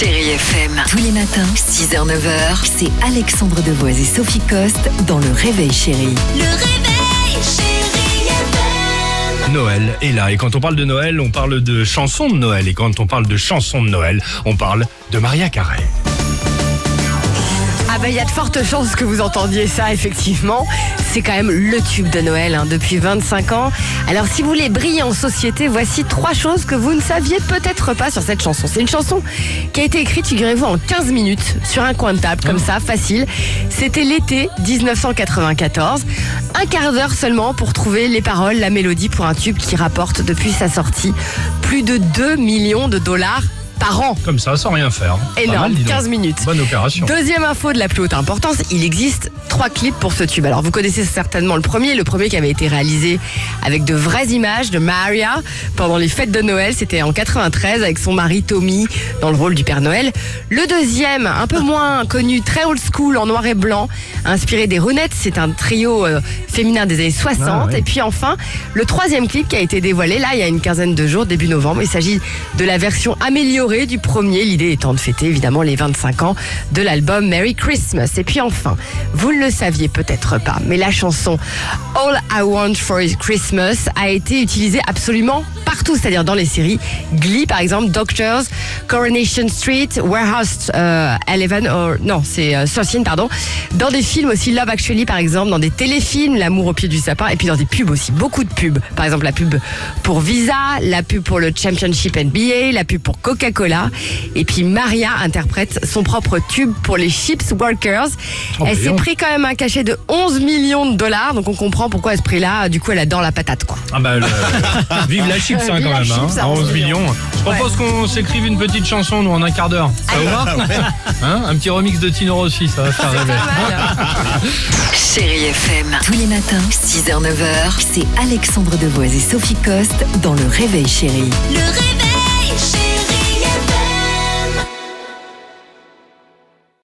Chérie FM. Tous les matins, 6h-9h, c'est Alexandre Devoise et Sophie Coste dans Le Réveil Chérie. Le réveil, chérie FM. Noël est là. Et quand on parle de Noël, on parle de chansons de Noël. Et quand on parle de chansons de Noël, on parle de Maria Carré. Ah ben il y a de fortes chances que vous entendiez ça effectivement. C'est quand même le tube de Noël hein, depuis 25 ans. Alors si vous voulez briller en société, voici trois choses que vous ne saviez peut-être pas sur cette chanson. C'est une chanson qui a été écrite, figurez-vous, en 15 minutes sur un coin de table comme ça, facile. C'était l'été 1994. Un quart d'heure seulement pour trouver les paroles, la mélodie pour un tube qui rapporte depuis sa sortie plus de 2 millions de dollars par an. Comme ça, sans rien faire. Pas Énorme, mal, dis donc. 15 minutes. Bonne opération. Deuxième info de la plus haute importance, il existe trois clips pour ce tube. Alors vous connaissez certainement le premier, le premier qui avait été réalisé avec de vraies images de Maria pendant les fêtes de Noël, c'était en 93 avec son mari Tommy dans le rôle du Père Noël. Le deuxième, un peu moins connu, très old school en noir et blanc, inspiré des Ronettes, c'est un trio euh, féminin des années 60. Ah ouais. Et puis enfin, le troisième clip qui a été dévoilé là il y a une quinzaine de jours, début novembre. Il s'agit de la version améliorée du premier, l'idée étant de fêter évidemment les 25 ans de l'album Merry Christmas. Et puis enfin, vous ne le saviez peut-être pas, mais la chanson All I Want for Christmas a été utilisée absolument partout, c'est-à-dire dans les séries Glee par exemple, Doctors, Coronation Street, Warehouse euh, 11, or- non c'est euh, 13 pardon, dans des films aussi Love Actually par exemple, dans des téléfilms L'amour au pied du sapin et puis dans des pubs aussi, beaucoup de pubs. Par exemple la pub pour Visa, la pub pour le Championship NBA, la pub pour Coca-Cola et puis Maria interprète son propre tube pour les Chips Workers. Oh, elle s'est brillant. pris quand même un cachet de 11 millions de dollars, donc on comprend pourquoi à ce prix-là, du coup elle adore la patate quoi. Ah bah, le- vive la chips hein, Vive quand la même. hein. chips à À 11 11 millions. Je propose qu'on s'écrive une petite chanson, nous, en un quart d'heure. Ça vous va Hein Un petit remix de Tino Rossi, ça va faire rêver. Chérie FM. Tous les matins, 6h-9h, c'est Alexandre Devoise et Sophie Coste dans Le Réveil Chérie. Le réveil,